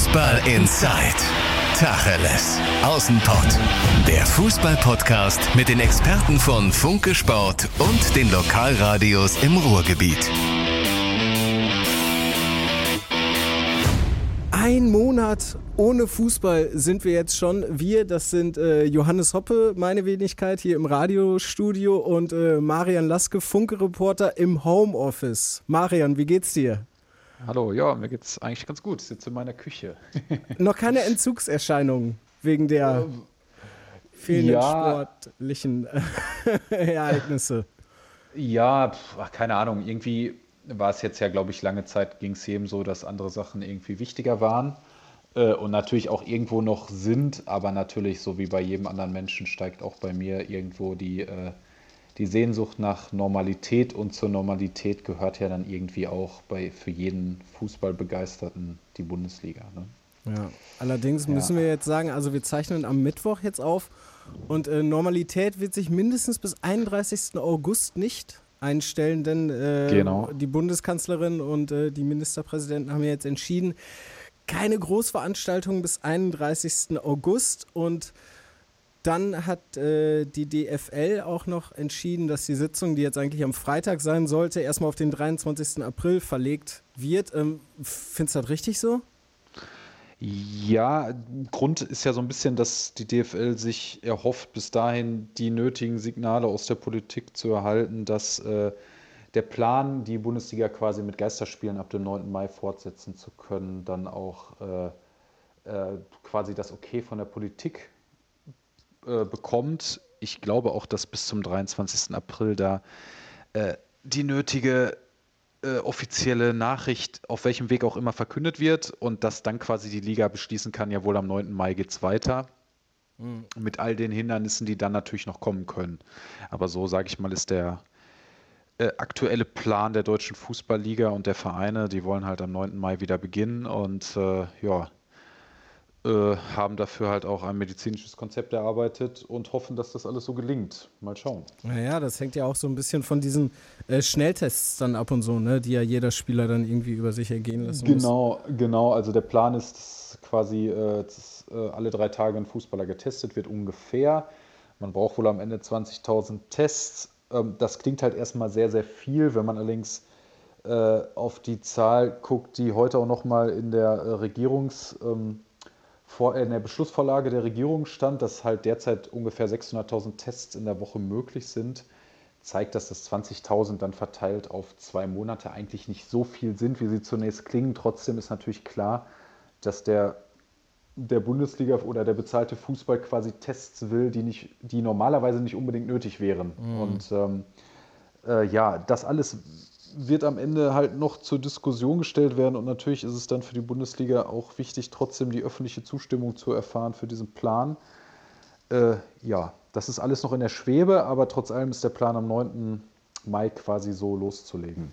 Fußball Inside. Tacheles. Außenpott. Der Fußball-Podcast mit den Experten von Funke Sport und den Lokalradios im Ruhrgebiet. Ein Monat ohne Fußball sind wir jetzt schon. Wir, das sind äh, Johannes Hoppe, meine Wenigkeit, hier im Radiostudio und äh, Marian Laske, Funke-Reporter im Homeoffice. Marian, wie geht's dir? Hallo, ja, mir geht's eigentlich ganz gut. Ich sitze in meiner Küche. Noch keine Entzugserscheinungen wegen der Ähm, fehlenden ja. sportlichen Ereignisse. Ja, pf, keine Ahnung. Irgendwie war es jetzt ja, glaube ich, lange Zeit ging es jedem so, dass andere Sachen irgendwie wichtiger waren. Äh, und natürlich auch irgendwo noch sind, aber natürlich, so wie bei jedem anderen Menschen, steigt auch bei mir irgendwo die, äh, die Sehnsucht nach Normalität. Und zur Normalität gehört ja dann irgendwie auch bei, für jeden Fußballbegeisterten die Bundesliga. Ne? Ja. Allerdings müssen wir jetzt sagen, also wir zeichnen am Mittwoch jetzt auf und äh, Normalität wird sich mindestens bis 31. August nicht einstellen, denn äh, Genau. die Bundeskanzlerin und äh, die Ministerpräsidenten haben ja jetzt entschieden, keine Großveranstaltungen bis 31. August und dann hat äh, die DFL auch noch entschieden, dass die Sitzung, die jetzt eigentlich am Freitag sein sollte, erstmal auf den 23. April verlegt wird. Ähm, findest du das richtig so? Ja, Grund ist ja so ein bisschen, dass die DFL sich erhofft, bis dahin die nötigen Signale aus der Politik zu erhalten, dass äh, der Plan, die Bundesliga quasi mit Geisterspielen ab dem 9. Mai fortsetzen zu können, dann auch äh, äh, quasi das Okay von der Politik äh, bekommt. Ich glaube auch, dass bis zum 23. April da äh, die nötige äh, offizielle Nachricht, auf welchem Weg auch immer verkündet wird und dass dann quasi die Liga beschließen kann, jawohl, am 9. Mai geht's weiter. Mit all den Hindernissen, die dann natürlich noch kommen können. Aber so, sage ich mal, ist der äh, aktuelle Plan der deutschen Fußballliga und der Vereine, die wollen halt am 9. Mai wieder beginnen und äh, ja, äh, haben dafür halt auch ein medizinisches Konzept erarbeitet und hoffen, dass das alles so gelingt. Mal schauen. Naja, das hängt ja auch so ein bisschen von diesen äh, Schnelltests dann ab und so, ne, die ja jeder Spieler dann irgendwie über sich ergehen lassen muss. Genau, genau. Also der Plan ist, dass quasi äh, dass, äh, alle drei Tage ein Fußballer getestet wird, ungefähr. Man braucht wohl am Ende 20.000 Tests. Ähm, das klingt halt erstmal sehr, sehr viel. Wenn man allerdings äh, auf die Zahl guckt, die heute auch nochmal in der Regierungs... Ähm, vor, äh, in der Beschlussvorlage der Regierung stand, dass halt derzeit ungefähr 600.000 Tests in der Woche möglich sind, zeigt, dass das 20.000 dann verteilt auf zwei Monate eigentlich nicht so viel sind, wie sie zunächst klingen. Trotzdem ist natürlich klar, dass der, der Bundesliga oder der bezahlte Fußball quasi Tests will, die, nicht, die normalerweise nicht unbedingt nötig wären. Und ähm, äh, ja, das alles wird am Ende halt noch zur Diskussion gestellt werden und natürlich ist es dann für die Bundesliga auch wichtig, trotzdem die öffentliche Zustimmung zu erfahren für diesen Plan. Äh, ja, das ist alles noch in der Schwebe, aber trotz allem ist der Plan am 9. Mai quasi so loszulegen.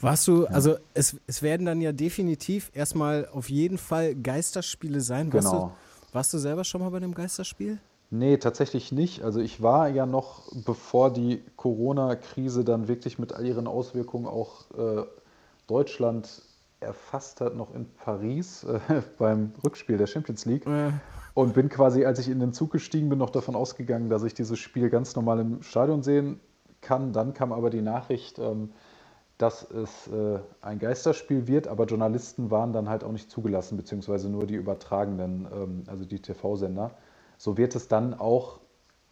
Warst du, also es, es werden dann ja definitiv erstmal auf jeden Fall Geisterspiele sein. Warst, Genau. du, warst du selber schon mal bei einem Geisterspiel? Nee, tatsächlich nicht. Also ich war ja noch, bevor die Corona-Krise dann wirklich mit all ihren Auswirkungen auch äh, Deutschland erfasst hat, noch in Paris äh, beim Rückspiel der Champions League. Äh, Und bin quasi, als ich in den Zug gestiegen bin, noch davon ausgegangen, dass ich dieses Spiel ganz normal im Stadion sehen kann. Dann kam aber die Nachricht, ähm, dass es äh, ein Geisterspiel wird, aber Journalisten waren dann halt auch nicht zugelassen, beziehungsweise nur die Übertragenden, ähm, also die TV-Sender. So wird es dann auch,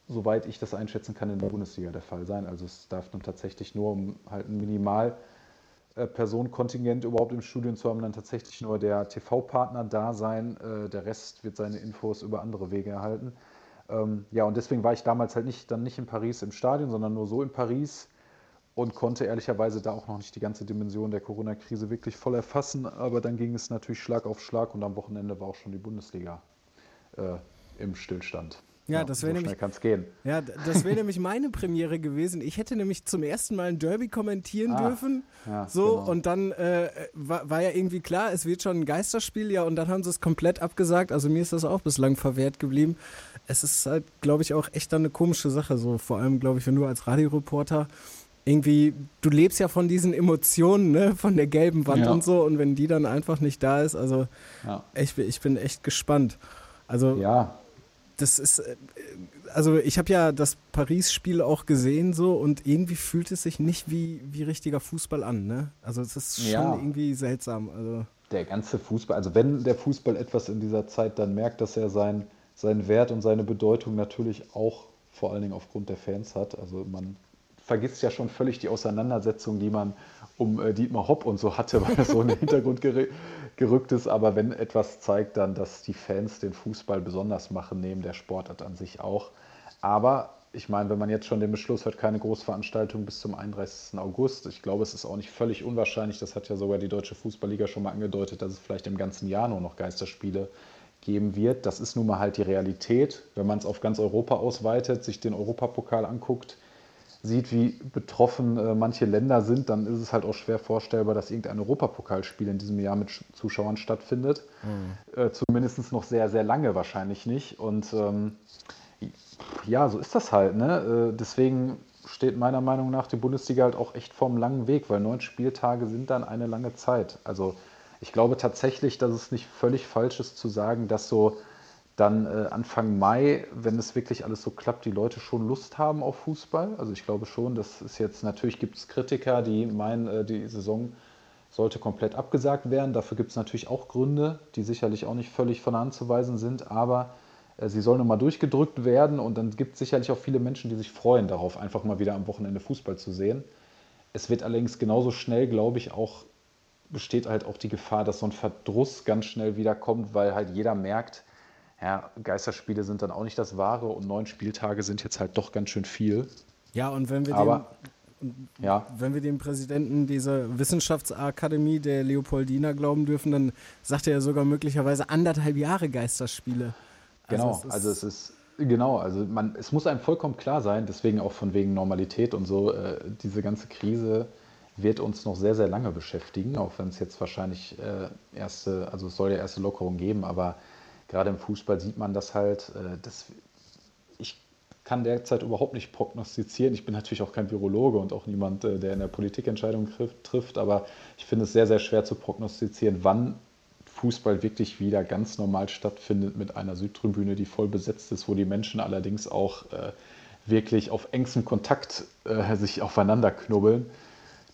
soweit ich das einschätzen kann, in der Bundesliga der Fall sein. Also es darf dann tatsächlich nur um halt ein Minimal äh, Personenkontingent überhaupt im Studium zu haben, dann tatsächlich nur der TV-Partner da sein. Äh, der Rest wird seine Infos über andere Wege erhalten. Ähm, ja, und deswegen war ich damals halt nicht, dann nicht in Paris im Stadion, sondern nur so in Paris und konnte ehrlicherweise da auch noch nicht die ganze Dimension der Corona-Krise wirklich voll erfassen. Aber dann ging es natürlich Schlag auf Schlag und am Wochenende war auch schon die Bundesliga äh, im Stillstand. Ja, das wäre so nämlich- schnell kann es gehen. ja, das wäre nämlich meine Premiere gewesen. Ich hätte nämlich zum ersten Mal ein Derby kommentieren Ah, dürfen. ja, so, genau. und dann äh, war, war ja irgendwie klar, es wird schon ein Geisterspiel, ja, und dann haben sie es komplett abgesagt. Also mir ist das auch bislang verwehrt geblieben. Es ist halt, glaube ich, auch echt dann eine komische Sache. So, vor allem, glaube ich, wenn du als Radioreporter irgendwie, du lebst ja von diesen Emotionen, ne? von der gelben Wand ja. und so. Und wenn die dann einfach nicht da ist, also ja. ich, ich bin echt gespannt. Also ja. Das ist, äh, also ich habe ja das Paris-Spiel auch gesehen so und irgendwie fühlt es sich nicht wie, wie richtiger Fußball an. Ne? Also es ist schon ja. irgendwie seltsam. Also der ganze Fußball, also wenn der Fußball etwas in dieser Zeit dann merkt, dass er sein, seinen Wert und seine Bedeutung natürlich auch vor allen Dingen aufgrund der Fans hat. Also man vergisst ja schon völlig die Auseinandersetzung, die man um äh, Dietmar Hopp und so hatte, weil er so in den Hintergrund gerückt ist. Aber wenn etwas zeigt dann, dass die Fans den Fußball besonders machen, neben der Sportart an sich auch. Aber ich meine, wenn man jetzt schon den Beschluss hört, keine Großveranstaltung bis zum 31. August, ich glaube, es ist auch nicht völlig unwahrscheinlich, das hat ja sogar die Deutsche Fußballliga schon mal angedeutet, dass es vielleicht im ganzen Jahr nur noch Geisterspiele geben wird. Das ist nun mal halt die Realität. Wenn man es auf ganz Europa ausweitet, sich den Europapokal anguckt, sieht, wie betroffen äh, manche Länder sind, dann ist es halt auch schwer vorstellbar, dass irgendein Europapokalspiel in diesem Jahr mit Zuschauern stattfindet. Mhm. Äh, Zumindest noch sehr, sehr lange wahrscheinlich nicht. Und ähm, ja, so ist das halt. Ne? Äh, deswegen steht meiner Meinung nach die Bundesliga halt auch echt vorm langen Weg, weil neun Spieltage sind dann eine lange Zeit. Also ich glaube tatsächlich, dass es nicht völlig falsch ist zu sagen, dass so dann äh, Anfang Mai, wenn es wirklich alles so klappt, die Leute schon Lust haben auf Fußball. Also ich glaube schon, das ist jetzt, natürlich gibt es Kritiker, die meinen, äh, die Saison sollte komplett abgesagt werden. Dafür gibt es natürlich auch Gründe, die sicherlich auch nicht völlig von der Hand zu weisen sind, aber äh, sie soll nochmal durchgedrückt werden und dann gibt es sicherlich auch viele Menschen, die sich freuen darauf, einfach mal wieder am Wochenende Fußball zu sehen. Es wird allerdings genauso schnell, glaube ich, auch besteht halt auch die Gefahr, dass so ein Verdruss ganz schnell wieder kommt, weil halt jeder merkt, ja, Geisterspiele sind dann auch nicht das Wahre und neun Spieltage sind jetzt halt doch ganz schön viel. Ja, und wenn wir Aber, dem, ja. wenn wir dem Präsidenten dieser Wissenschaftsakademie der Leopoldina glauben dürfen, dann sagt er ja sogar möglicherweise anderthalb Jahre Geisterspiele. Also genau, es also es ist Genau, also man, es muss einem vollkommen klar sein, deswegen auch von wegen Normalität und so, äh, diese ganze Krise wird uns noch sehr, sehr lange beschäftigen, auch wenn es jetzt wahrscheinlich äh, erste, also es soll ja erste Lockerungen geben, aber gerade im Fußball sieht man das halt. Äh, das, ich kann derzeit überhaupt nicht prognostizieren. Ich bin natürlich auch kein Virologe und auch niemand, äh, der in der Politik Entscheidungen trifft, aber ich finde es sehr, sehr schwer zu prognostizieren, wann Fußball wirklich wieder ganz normal stattfindet mit einer Südtribüne, die voll besetzt ist, wo die Menschen allerdings auch äh, wirklich auf engstem Kontakt äh, sich aufeinander knubbeln.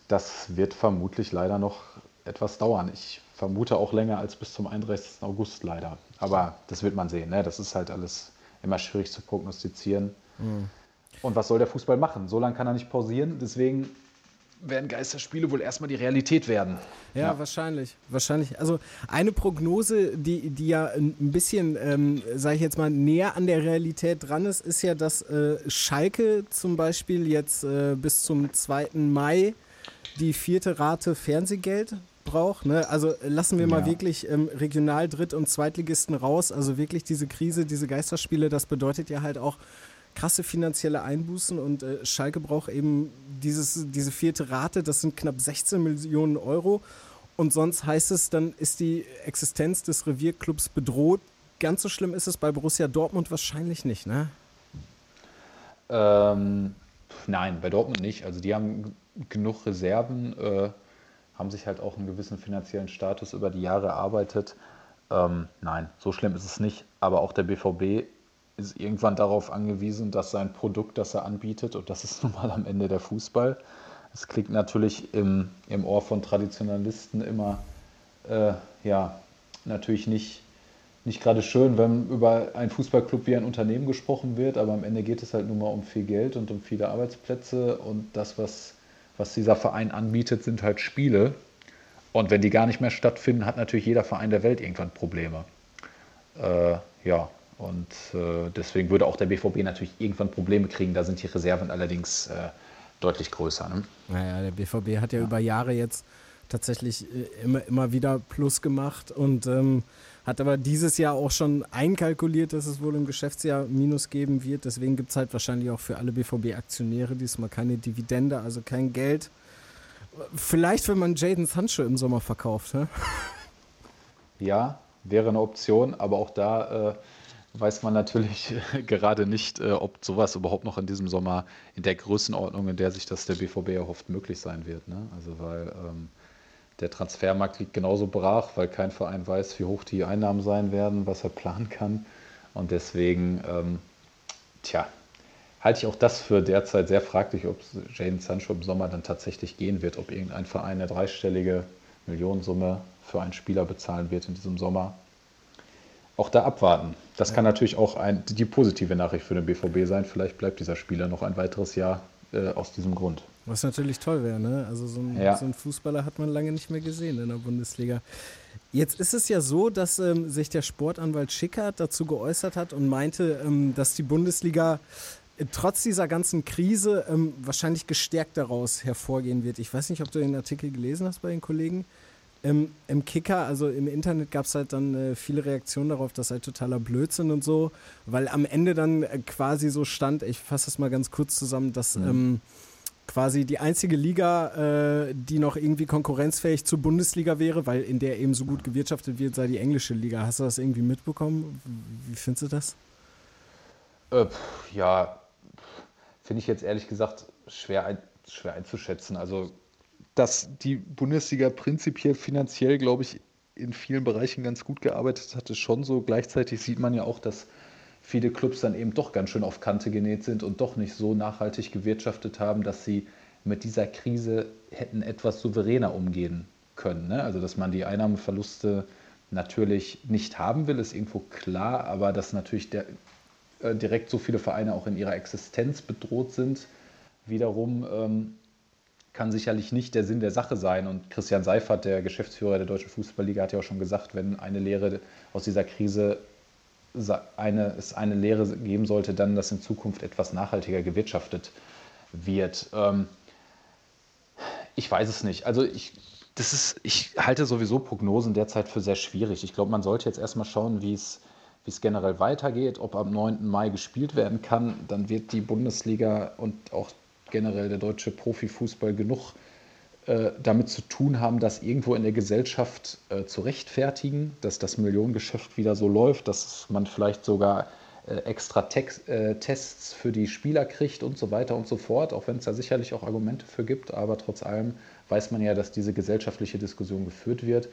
Das wird vermutlich leider noch etwas dauern. Ich vermute auch länger als bis zum 31. August leider. Aber das wird man sehen. Ne? Das ist halt alles immer schwierig zu prognostizieren. Mhm. Und was soll der Fußball machen? So lange kann er nicht pausieren. Deswegen werden Geisterspiele wohl erstmal die Realität werden. Ja, ja, wahrscheinlich. Wahrscheinlich. Also eine Prognose, die, die ja ein bisschen, ähm, sage ich jetzt mal, näher an der Realität dran ist, ist ja, dass äh, Schalke zum Beispiel jetzt äh, bis zum 2. Mai die vierte Rate Fernsehgeld braucht. Ne? Also lassen wir mal wirklich ähm, Regional-, Dritt- und Zweitligisten raus. Also wirklich diese Krise, diese Geisterspiele, das bedeutet ja halt auch krasse finanzielle Einbußen und äh, Schalke braucht eben dieses, diese vierte Rate, das sind knapp 16 Millionen Euro. Und sonst heißt es, dann ist die Existenz des Revierclubs bedroht. Ganz so schlimm ist es bei Borussia Dortmund wahrscheinlich nicht, ne? Ähm, nein, bei Dortmund nicht. Also die haben genug Reserven, äh, haben sich halt auch einen gewissen finanziellen Status über die Jahre erarbeitet. Ähm, nein, so schlimm ist es nicht. Aber auch der BVB ist irgendwann darauf angewiesen, dass sein Produkt, das er anbietet, und das ist nun mal am Ende der Fußball, es klingt natürlich im, im Ohr von Traditionalisten immer, äh, ja, natürlich nicht, nicht gerade schön, wenn über einen Fußballclub wie ein Unternehmen gesprochen wird, aber am Ende geht es halt nun mal um viel Geld und um viele Arbeitsplätze und das, was was dieser Verein anbietet, sind halt Spiele. Und wenn die gar nicht mehr stattfinden, hat natürlich jeder Verein der Welt irgendwann Probleme. Äh, ja, und äh, deswegen würde auch der BVB natürlich irgendwann Probleme kriegen. Da sind die Reserven allerdings äh, deutlich größer. Ne? Naja, der BVB hat ja, ja, über Jahre jetzt tatsächlich äh, immer, immer wieder Plus gemacht und ähm, hat aber dieses Jahr auch schon einkalkuliert, dass es wohl im Geschäftsjahr Minus geben wird. Deswegen gibt es halt wahrscheinlich auch für alle BVB-Aktionäre diesmal keine Dividende, also kein Geld. Vielleicht, wenn man Jaden Sancho im Sommer verkauft. Hä? Ja, wäre eine Option, aber auch da äh, weiß man natürlich gerade nicht, äh, ob sowas überhaupt noch in diesem Sommer in der Größenordnung, in der sich das der BVB erhofft, möglich sein wird. Ne? Also weil ähm, der Transfermarkt liegt genauso brach, weil kein Verein weiß, wie hoch die Einnahmen sein werden, was er planen kann. Und deswegen, ähm, tja, halte ich auch das für derzeit sehr fraglich, ob Jane Sancho im Sommer dann tatsächlich gehen wird, ob irgendein Verein eine dreistellige Millionensumme für einen Spieler bezahlen wird in diesem Sommer. Auch da abwarten. Das ja. kann natürlich auch ein, die positive Nachricht für den BVB sein. Vielleicht bleibt dieser Spieler noch ein weiteres Jahr äh, aus diesem Grund. Was natürlich toll wäre, ne? Also so ein, ja. so Fußballer hat man lange nicht mehr gesehen in der Bundesliga. Jetzt ist es ja so, dass ähm, sich der Sportanwalt Schickert dazu geäußert hat und meinte, ähm, dass die Bundesliga äh, trotz dieser ganzen Krise ähm, wahrscheinlich gestärkt daraus hervorgehen wird. Ich weiß nicht, ob du den Artikel gelesen hast bei den Kollegen. Im, im Kicker, also im Internet gab es halt dann äh, viele Reaktionen darauf, dass halt totaler Blödsinn und so, weil am Ende dann äh, quasi so stand, ich fasse das mal ganz kurz zusammen, dass mhm. Quasi die einzige Liga, äh, die noch irgendwie konkurrenzfähig zur Bundesliga wäre, weil in der eben so gut gewirtschaftet wird, sei die englische Liga. Hast du das irgendwie mitbekommen? Wie findest du das? Äh, ja, finde ich jetzt ehrlich gesagt schwer, ein, schwer einzuschätzen. Also, dass die Bundesliga prinzipiell finanziell, glaube ich, in vielen Bereichen ganz gut gearbeitet hat, ist schon so. Gleichzeitig sieht man ja auch, dass viele Clubs dann eben doch ganz schön auf Kante genäht sind und doch nicht so nachhaltig gewirtschaftet haben, dass sie mit dieser Krise hätten etwas souveräner umgehen können. Ne? Also dass man die Einnahmeverluste natürlich nicht haben will, ist irgendwo klar, aber dass natürlich der, äh, direkt so viele Vereine auch in ihrer Existenz bedroht sind, wiederum ähm, kann sicherlich nicht der Sinn der Sache sein. Und Christian Seifert, der Geschäftsführer der Deutschen Fußballliga, hat ja auch schon gesagt, wenn eine Lehre aus dieser Krise eine, es eine Lehre geben sollte, dann, dass in Zukunft etwas nachhaltiger gewirtschaftet wird. Ähm, ich weiß es nicht. Also ich, das ist, ich halte sowieso Prognosen derzeit für sehr schwierig. Ich glaube, man sollte jetzt erstmal schauen, wie es, wie es generell weitergeht, ob am 9. Mai gespielt werden kann. Dann wird die Bundesliga und auch generell der deutsche Profifußball genug äh, damit zu tun haben, das irgendwo in der Gesellschaft äh, zu rechtfertigen, dass das Millionengeschäft wieder so läuft, dass man vielleicht sogar äh, extra Text, äh, Tests für die Spieler kriegt und so weiter und so fort, auch wenn es da sicherlich auch Argumente für gibt, aber trotz allem weiß man ja, dass diese gesellschaftliche Diskussion geführt wird.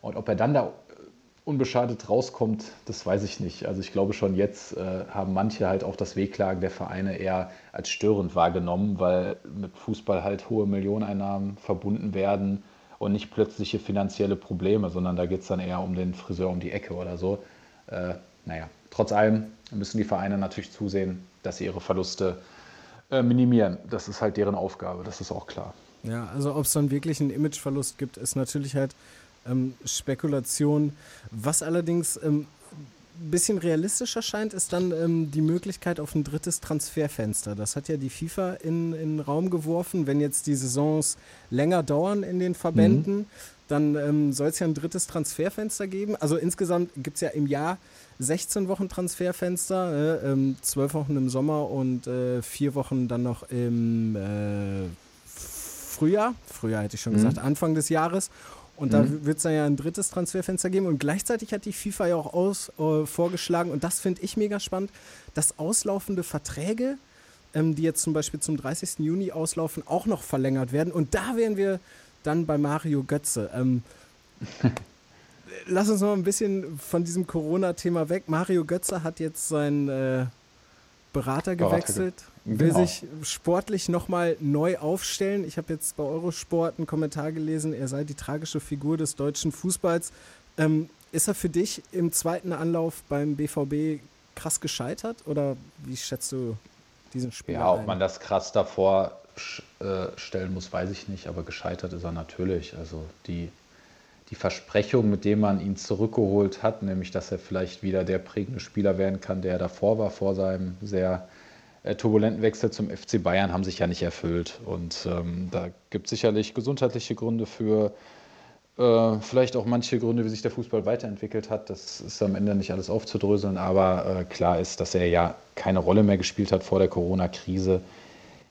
Und ob er dann da unbeschadet rauskommt, das weiß ich nicht. Also ich glaube schon jetzt äh, haben manche halt auch das Wehklagen der Vereine eher als störend wahrgenommen, weil mit Fußball halt hohe Millioneneinnahmen verbunden werden und nicht plötzliche finanzielle Probleme, sondern da geht es dann eher um den Friseur um die Ecke oder so. Äh, naja, trotz allem müssen die Vereine natürlich zusehen, dass sie ihre Verluste äh, minimieren. Das ist halt deren Aufgabe, das ist auch klar. Ja, also ob es dann wirklich einen Imageverlust gibt, ist natürlich halt ähm, Spekulation. Was allerdings ähm, ein bisschen realistischer scheint, ist dann ähm, die Möglichkeit auf ein drittes Transferfenster. Das hat ja die FIFA in, den Raum geworfen. Wenn jetzt die Saisons länger dauern in den Verbänden, mhm. dann ähm, soll es ja ein drittes Transferfenster geben. Also insgesamt gibt es ja im Jahr 16 Wochen Transferfenster, äh, ähm, 12 Wochen im Sommer und äh, vier Wochen dann noch im äh, Frühjahr. Frühjahr hätte ich schon mhm. gesagt, Anfang des Jahres. Und mhm. da wird es dann ja ein drittes Transferfenster geben. Und gleichzeitig hat die FIFA ja auch aus, äh, vorgeschlagen, und das finde ich mega spannend, dass auslaufende Verträge, ähm, die jetzt zum Beispiel zum 30. Juni auslaufen, auch noch verlängert werden. Und da wären wir dann bei Mario Götze. Ähm, lass uns noch ein bisschen von diesem Corona-Thema weg. Mario Götze hat jetzt seinen äh, Berater gewechselt. Berater will genau. sich sportlich nochmal neu aufstellen. Ich habe jetzt bei Eurosport einen Kommentar gelesen, er sei die tragische Figur des deutschen Fußballs. Ähm, ist er für dich im zweiten Anlauf beim BVB krass gescheitert oder wie schätzt du diesen Spiel? Ja, ob ein? man das krass davor äh, stellen muss, weiß ich nicht, aber gescheitert ist er natürlich. Also die, die Versprechung, mit dem man ihn zurückgeholt hat, nämlich dass er vielleicht wieder der prägende Spieler werden kann, der er davor war, vor seinem sehr äh, turbulenten Wechsel zum FC Bayern haben sich ja nicht erfüllt. Und ähm, da gibt es sicherlich gesundheitliche Gründe für, äh, vielleicht auch manche Gründe, wie sich der Fußball weiterentwickelt hat. Das ist am Ende nicht alles aufzudröseln, aber äh, klar ist, dass er ja keine Rolle mehr gespielt hat vor der Corona-Krise.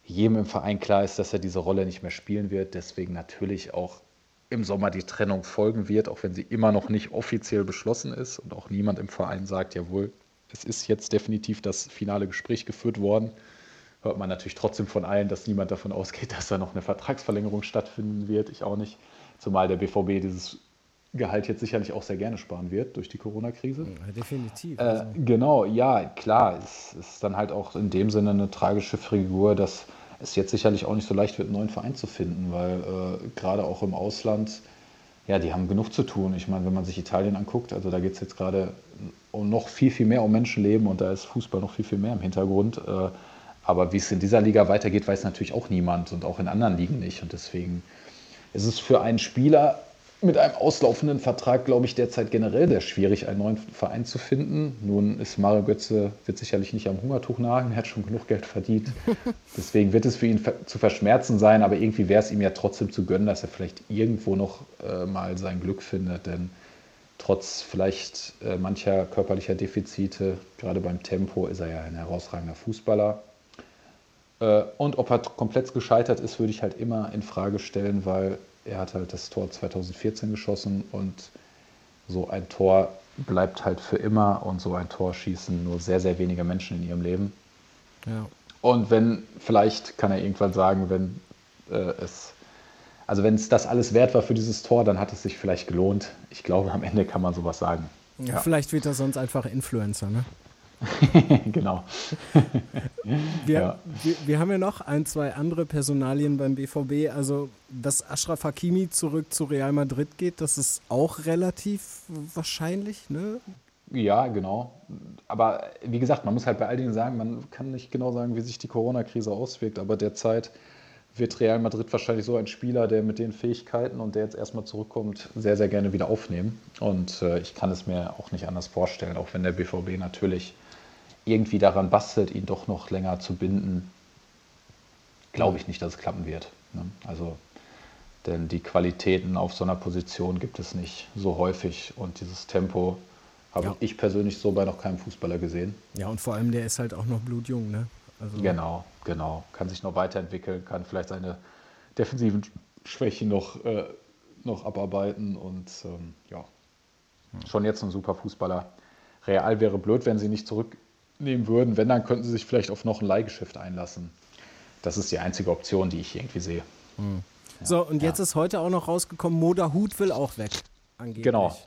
Jedem im Verein klar ist, dass er diese Rolle nicht mehr spielen wird. Deswegen natürlich auch im Sommer die Trennung folgen wird, auch wenn sie immer noch nicht offiziell beschlossen ist und auch niemand im Verein sagt, jawohl, es ist jetzt definitiv das finale Gespräch geführt worden. Hört man natürlich trotzdem von allen, dass niemand davon ausgeht, dass da noch eine Vertragsverlängerung stattfinden wird. Ich auch nicht. Zumal der BVB dieses Gehalt jetzt sicherlich auch sehr gerne sparen wird durch die Corona-Krise. Ja, definitiv. Äh, Also, genau, ja, klar. Es ist dann halt auch in dem Sinne eine tragische Figur, dass es jetzt sicherlich auch nicht so leicht wird, einen neuen Verein zu finden, weil äh, gerade auch im Ausland, ja, die haben genug zu tun. Ich meine, wenn man sich Italien anguckt, also da geht es jetzt gerade um noch viel, viel mehr um Menschenleben und da ist Fußball noch viel, viel mehr im Hintergrund. Äh, aber wie es in dieser Liga weitergeht, weiß natürlich auch niemand und auch in anderen Ligen nicht. Und deswegen ist es für einen Spieler mit einem auslaufenden Vertrag, glaube ich, derzeit generell sehr schwierig, einen neuen Verein zu finden. Nun ist Mario Götze, wird sicherlich nicht am Hungertuch nagen, er hat schon genug Geld verdient. Deswegen wird es für ihn zu verschmerzen sein, aber irgendwie wäre es ihm ja trotzdem zu gönnen, dass er vielleicht irgendwo noch äh, mal sein Glück findet, denn trotz vielleicht äh, mancher körperlicher Defizite, gerade beim Tempo, ist er ja ein herausragender Fußballer. Äh, Und ob er komplett gescheitert ist, würde ich halt immer in Frage stellen, weil er hat halt das Tor 2014 geschossen und so ein Tor bleibt halt für immer und so ein Tor schießen nur sehr, sehr wenige Menschen in ihrem Leben. ja. Und wenn, vielleicht kann er irgendwann sagen, wenn äh, es, also wenn es das alles wert war für dieses Tor, dann hat es sich vielleicht gelohnt. Ich glaube, am Ende kann man sowas sagen. Ja, Vielleicht wird er sonst einfach Influencer, ne? genau. Wir, Ja. wir, wir haben ja noch ein, zwei andere Personalien beim BVB. Also, dass Ashraf Hakimi zurück zu Real Madrid geht, das ist auch relativ wahrscheinlich, ne? Ja, genau. Aber wie gesagt, man muss halt bei all denen sagen, man kann nicht genau sagen, wie sich die Corona-Krise auswirkt. Aber derzeit wird Real Madrid wahrscheinlich so ein Spieler, der mit den Fähigkeiten und der jetzt erstmal zurückkommt, sehr, sehr gerne wieder aufnehmen. Und äh, ich kann es mir auch nicht anders vorstellen, auch wenn der BVB natürlich irgendwie daran bastelt, ihn doch noch länger zu binden. Glaube ich nicht, dass es klappen wird. Ne? Also, denn die Qualitäten auf so einer Position gibt es nicht so häufig und dieses Tempo habe Ja. ich persönlich so bei noch keinem Fußballer gesehen. Ja, und vor allem, der ist halt auch noch blutjung, ne? Also, Genau, genau. Kann sich noch weiterentwickeln, kann vielleicht seine defensiven Schwächen noch, äh, noch abarbeiten und ähm, ja, schon jetzt ein super Fußballer. Real wäre blöd, wenn sie nicht zurücknehmen würden. Wenn, dann könnten sie sich vielleicht auf noch ein Leihgeschäft einlassen. Das ist die einzige Option, die ich irgendwie sehe. So, und jetzt ist heute auch noch rausgekommen, Moda Hut will auch weg. Angeblich. Genau.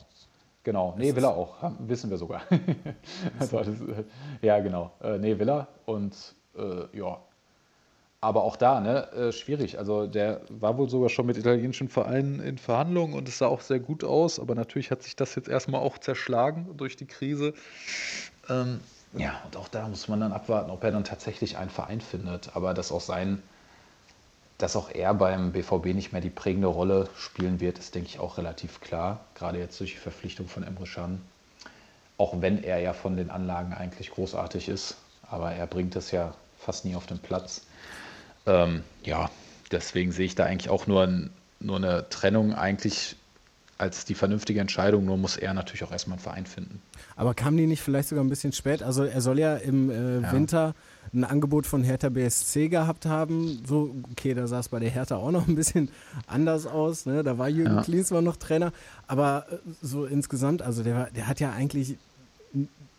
Genau. Nee, will er auch. Wissen wir sogar. also, das, äh, ja, genau. Äh, nee, will er. Und äh, ja. Aber auch da, ne, äh, schwierig. Also der war wohl sogar schon mit italienischen Vereinen in Verhandlungen und es sah auch sehr gut aus. Aber natürlich hat sich das jetzt erstmal auch zerschlagen durch die Krise. Ähm, ja, und auch da muss man dann abwarten, ob er dann tatsächlich einen Verein findet. Aber dass auch sein, dass auch er beim BVB nicht mehr die prägende Rolle spielen wird, ist, denke ich, auch relativ klar. Gerade jetzt durch die Verpflichtung von Emre Can. Auch wenn er ja von den Anlagen eigentlich großartig ist. Aber er bringt es ja fast nie auf den Platz. Ähm, ja, deswegen sehe ich da eigentlich auch nur, ein, nur eine Trennung eigentlich als die vernünftige Entscheidung. Nur muss er natürlich auch erstmal einen Verein finden. Aber kam die nicht vielleicht sogar ein bisschen spät? Also er soll ja im äh, Ja. Winter ein Angebot von Hertha BSC gehabt haben. So, okay, da sah es bei der Hertha auch noch ein bisschen anders aus. Ne? Da war Jürgen Ja. Klinsmann noch Trainer. Aber äh, so insgesamt, also der, der hat ja eigentlich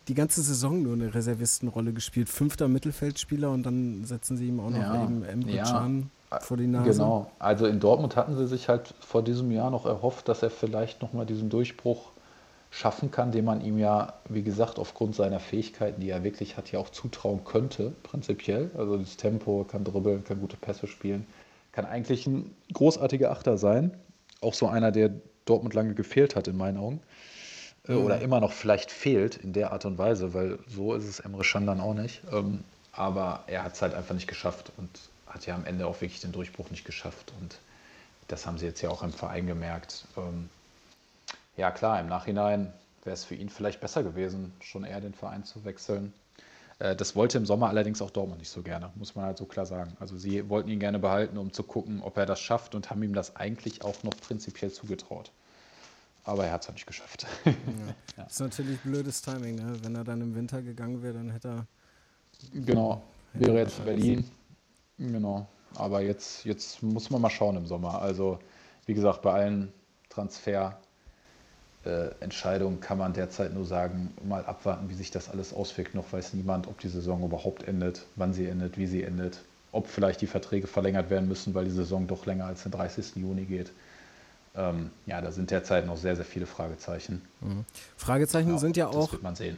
die ganze Saison nur eine Reservistenrolle gespielt. Fünfter Mittelfeldspieler und dann setzen sie ihm auch noch Ja. eben Emre Ja. Can vor die Nase. Genau. Also in Dortmund hatten sie sich halt vor diesem Jahr noch erhofft, dass er vielleicht nochmal diesen Durchbruch schaffen kann, den man ihm ja, wie gesagt, aufgrund seiner Fähigkeiten, die er wirklich hat, ja auch zutrauen könnte, prinzipiell. Also das Tempo, kann dribbeln, kann gute Pässe spielen, kann eigentlich ein großartiger Achter sein. Auch so einer, der Dortmund lange gefehlt hat, in meinen Augen. Äh, Oder immer noch vielleicht fehlt in der Art und Weise, weil so ist es Emre Can dann auch nicht. Ähm, aber er hat es halt einfach nicht geschafft und hat ja am Ende auch wirklich den Durchbruch nicht geschafft. Und das haben sie jetzt ja auch im Verein gemerkt. Ähm, ja klar, im Nachhinein wäre es für ihn vielleicht besser gewesen, schon eher den Verein zu wechseln. Äh, Das wollte im Sommer allerdings auch Dortmund nicht so gerne, muss man halt so klar sagen. Also sie wollten ihn gerne behalten, um zu gucken, ob er das schafft und haben ihm das eigentlich auch noch prinzipiell zugetraut. Aber er hat es halt nicht geschafft. Das ist natürlich blödes Timing, ne? Wenn er dann im Winter gegangen wäre, dann hätte er. Genau, wäre jetzt in Berlin. Genau, aber jetzt, jetzt muss man mal schauen im Sommer. Also, wie gesagt, bei allen Transfergerüchten äh, kann man derzeit nur sagen, mal abwarten, wie sich das alles auswirkt. Noch weiß niemand, ob die Saison überhaupt endet, wann sie endet, wie sie endet, ob vielleicht die Verträge verlängert werden müssen, weil die Saison doch länger als den 30. Juni geht. Ähm, ja, da sind derzeit noch sehr, sehr viele Fragezeichen. Mhm. Fragezeichen ja, sind ja auch. Das wird man sehen.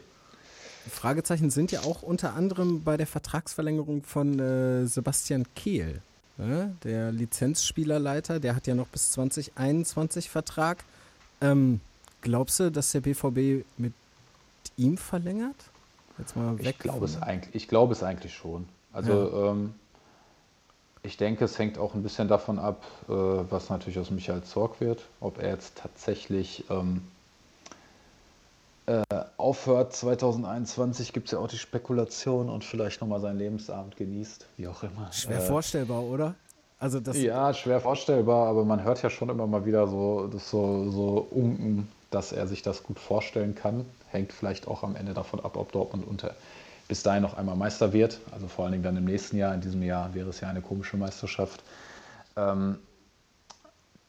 Fragezeichen sind ja auch unter anderem bei der Vertragsverlängerung von äh, Sebastian Kehl. Ne? Der Lizenzspielerleiter, der hat ja noch bis 2021 Vertrag. Ähm, glaubst du, dass der BVB mit ihm verlängert? Jetzt mal weg. Ich glaube es, eigentlich, ich glaube es eigentlich schon. Also ja. ähm, ich denke, es hängt auch ein bisschen davon ab, äh, was natürlich aus Michael Zorg wird, ob er jetzt tatsächlich ähm, äh, aufhört 2021, gibt es ja auch die Spekulation und vielleicht nochmal seinen Lebensabend genießt, wie auch immer. Schwer äh, vorstellbar, oder? Also das ja, schwer vorstellbar, aber man hört ja schon immer mal wieder so, das so, so unken, dass er sich das gut vorstellen kann. Hängt vielleicht auch am Ende davon ab, ob Dortmund unter, bis dahin noch einmal Meister wird. Also vor allen Dingen dann im nächsten Jahr. In diesem Jahr wäre es ja eine komische Meisterschaft. Ähm,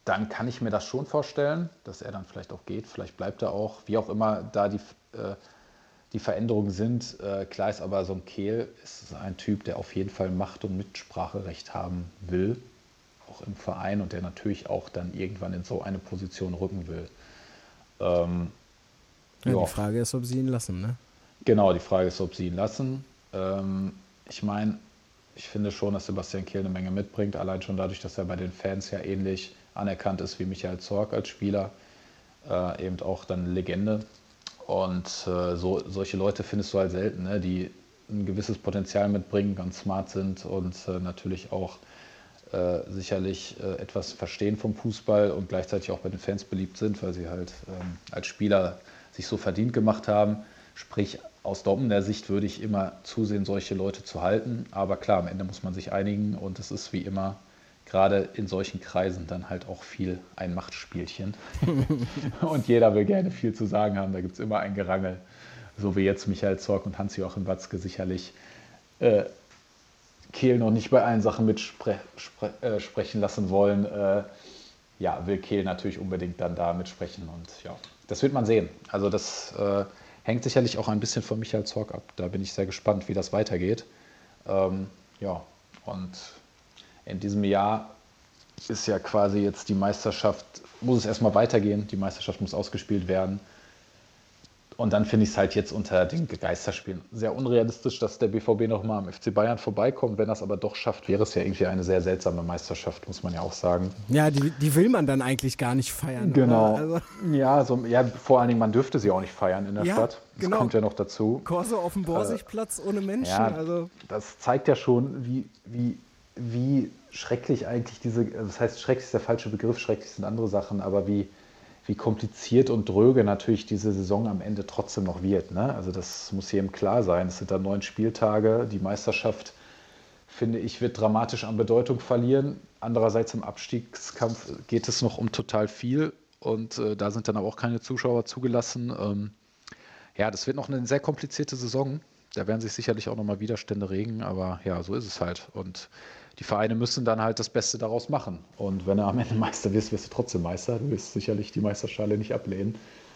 dann kann ich mir das schon vorstellen, dass er dann vielleicht auch geht. Vielleicht bleibt er auch, wie auch immer da die, äh, die Veränderungen sind. Äh, klar ist aber, so ein Kehl ist ein Typ, der auf jeden Fall Macht- und Mitspracherecht haben will, auch im Verein und der natürlich auch dann irgendwann in so eine Position rücken will. Ähm, ja, die Frage ist, ob sie ihn lassen, ne? Genau, die Frage ist, ob sie ihn lassen. Ähm, ich meine, ich finde schon, dass Sebastian Kehl eine Menge mitbringt, allein schon dadurch, dass er bei den Fans ja ähnlich anerkannt ist wie Michael Zorg als Spieler, äh, eben auch dann Legende. Und äh, so, solche Leute findest du halt selten, ne? die ein gewisses Potenzial mitbringen, ganz smart sind und äh, natürlich auch äh, sicherlich äh, etwas verstehen vom Fußball und gleichzeitig auch bei den Fans beliebt sind, weil sie halt ähm, als Spieler sich so verdient gemacht haben. Sprich, aus Dortmunder Sicht würde ich immer zusehen, solche Leute zu halten. Aber klar, am Ende muss man sich einigen und es ist wie immer gerade in solchen Kreisen dann halt auch viel ein Machtspielchen. und jeder will gerne viel zu sagen haben. Da gibt es immer ein Gerangel. So wie jetzt Michael Zorg und Hans-Joachim Watzke sicherlich äh, Kehl noch nicht bei allen Sachen mitsprechen spre äh, lassen wollen. Äh, ja, will Kehl natürlich unbedingt dann da mitsprechen. Und ja, das wird man sehen. Also das äh, hängt sicherlich auch ein bisschen von Michael Zorg ab. Da bin ich sehr gespannt, wie das weitergeht. Ähm, ja, und in diesem Jahr ist ja quasi jetzt die Meisterschaft, muss es erstmal weitergehen, die Meisterschaft muss ausgespielt werden. Und dann finde ich es halt jetzt unter den Geisterspielen sehr unrealistisch, dass der BVB nochmal am FC Bayern vorbeikommt. Wenn er es aber doch schafft, wäre es ja irgendwie eine sehr seltsame Meisterschaft, muss man ja auch sagen. Ja, die, die will man dann eigentlich gar nicht feiern. Genau. Also ja, so, ja, vor allen Dingen, man dürfte sie auch nicht feiern in der ja, Stadt. Das genau. kommt ja noch dazu. Korso auf dem Borsigplatz äh, ohne Menschen. Ja, also. Das zeigt ja schon, wie, wie wie schrecklich eigentlich diese, also das heißt, schrecklich ist der falsche Begriff, schrecklich sind andere Sachen, aber wie, wie kompliziert und dröge natürlich diese Saison am Ende trotzdem noch wird. Ne? Also das muss jedem klar sein. Es sind da neun Spieltage. Die Meisterschaft, finde ich, wird dramatisch an Bedeutung verlieren. Andererseits im Abstiegskampf geht es noch um total viel und äh, da sind dann aber auch keine Zuschauer zugelassen. Ähm, ja, das wird noch eine sehr komplizierte Saison. Da werden sich sicherlich auch nochmal Widerstände regen, aber ja, so ist es halt. Und die Vereine müssen dann halt das Beste daraus machen. Und wenn du am Ende Meister wirst, wirst du trotzdem Meister. Du wirst sicherlich die Meisterschale nicht ablehnen.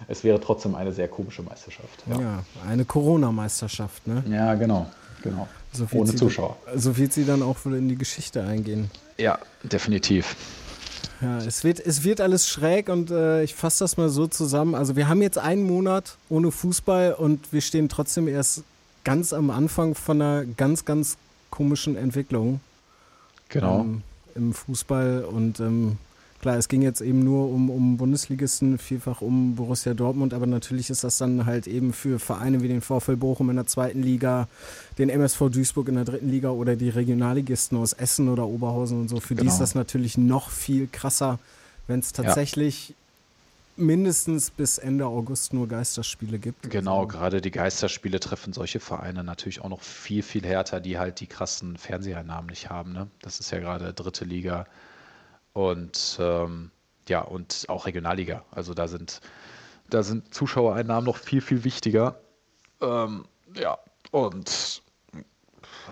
Es wäre trotzdem eine sehr komische Meisterschaft. Ja, ja eine Corona-Meisterschaft, ne? Ja, genau. genau. So Ohne Zuschauer. so wird sie dann auch wohl in die Geschichte eingehen. Ja, definitiv. Ja, es wird, es wird alles schräg und äh, ich fasse das mal so zusammen. Also wir haben jetzt einen Monat ohne Fußball und wir stehen trotzdem erst ganz am Anfang von einer ganz, ganz komischen Entwicklung. Genau. Ähm, Im Fußball und ähm, klar, es ging jetzt eben nur um, um Bundesligisten, vielfach um Borussia Dortmund, aber natürlich ist das dann halt eben für Vereine wie den VfL Bochum in der zweiten Liga, den MSV Duisburg in der dritten Liga oder die Regionalligisten aus Essen oder Oberhausen und so, für genau. die ist genau. das natürlich noch viel krasser, wenn es tatsächlich mindestens bis Ende August nur Geisterspiele gibt. Genau, also. gerade die Geisterspiele treffen solche Vereine natürlich auch noch viel, viel härter, die halt die krassen Fernseheinnahmen nicht haben. Ne? Das ist ja gerade dritte Liga und ähm, ja, und auch Regionalliga. Also da sind, da sind Zuschauereinnahmen noch viel, viel wichtiger. Ähm, ja, und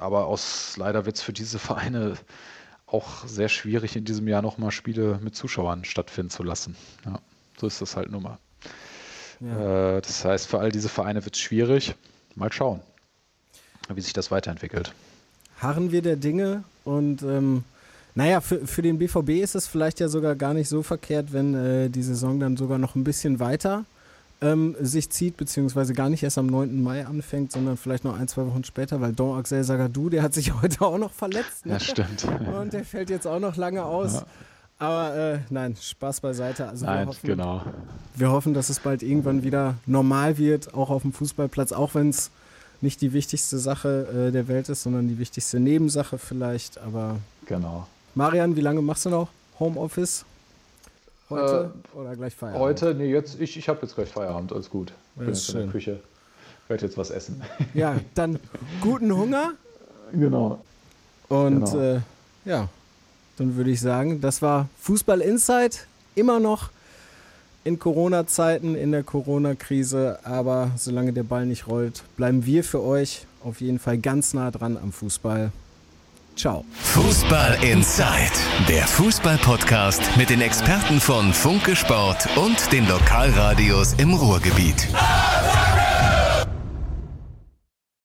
aber aus leider wird es für diese Vereine auch sehr schwierig, in diesem Jahr nochmal Spiele mit Zuschauern stattfinden zu lassen. Ja. So ist das halt nun mal. Ja. Äh, das heißt, für all diese Vereine wird es schwierig. Mal schauen, wie sich das weiterentwickelt. Harren wir der Dinge und ähm, naja, für, für den BVB ist es vielleicht ja sogar gar nicht so verkehrt, wenn äh, die Saison dann sogar noch ein bisschen weiter ähm, sich zieht, beziehungsweise gar nicht erst am 9. Mai anfängt, sondern vielleicht noch ein, zwei Wochen später, weil Don Axel Sagadou, der hat sich heute auch noch verletzt. Ne? Ja, stimmt. Und der fällt jetzt auch noch lange aus. Ja. Aber äh, nein, Spaß beiseite. Also nein, wir hoffen, genau. Wir hoffen, dass es bald irgendwann wieder normal wird, auch auf dem Fußballplatz, auch wenn es nicht die wichtigste Sache äh, der Welt ist, sondern die wichtigste Nebensache vielleicht. Aber genau. Marian, wie lange machst du noch Homeoffice? Heute äh, oder gleich Feierabend? Heute, nee, jetzt, ich, ich habe jetzt gleich Feierabend, alles gut. Ich bin jetzt in der Küche, werde jetzt was essen. Ja, dann guten Hunger. Genau. Und genau. Äh, ja, dann würde ich sagen, das war Fußball Insight, immer noch in Corona-Zeiten, in der Corona-Krise, aber solange der Ball nicht rollt, bleiben wir für euch auf jeden Fall ganz nah dran am Fußball. Ciao. Fußball Inside, der Fußball-Podcast mit den Experten von Funke Sport und den Lokalradios im Ruhrgebiet.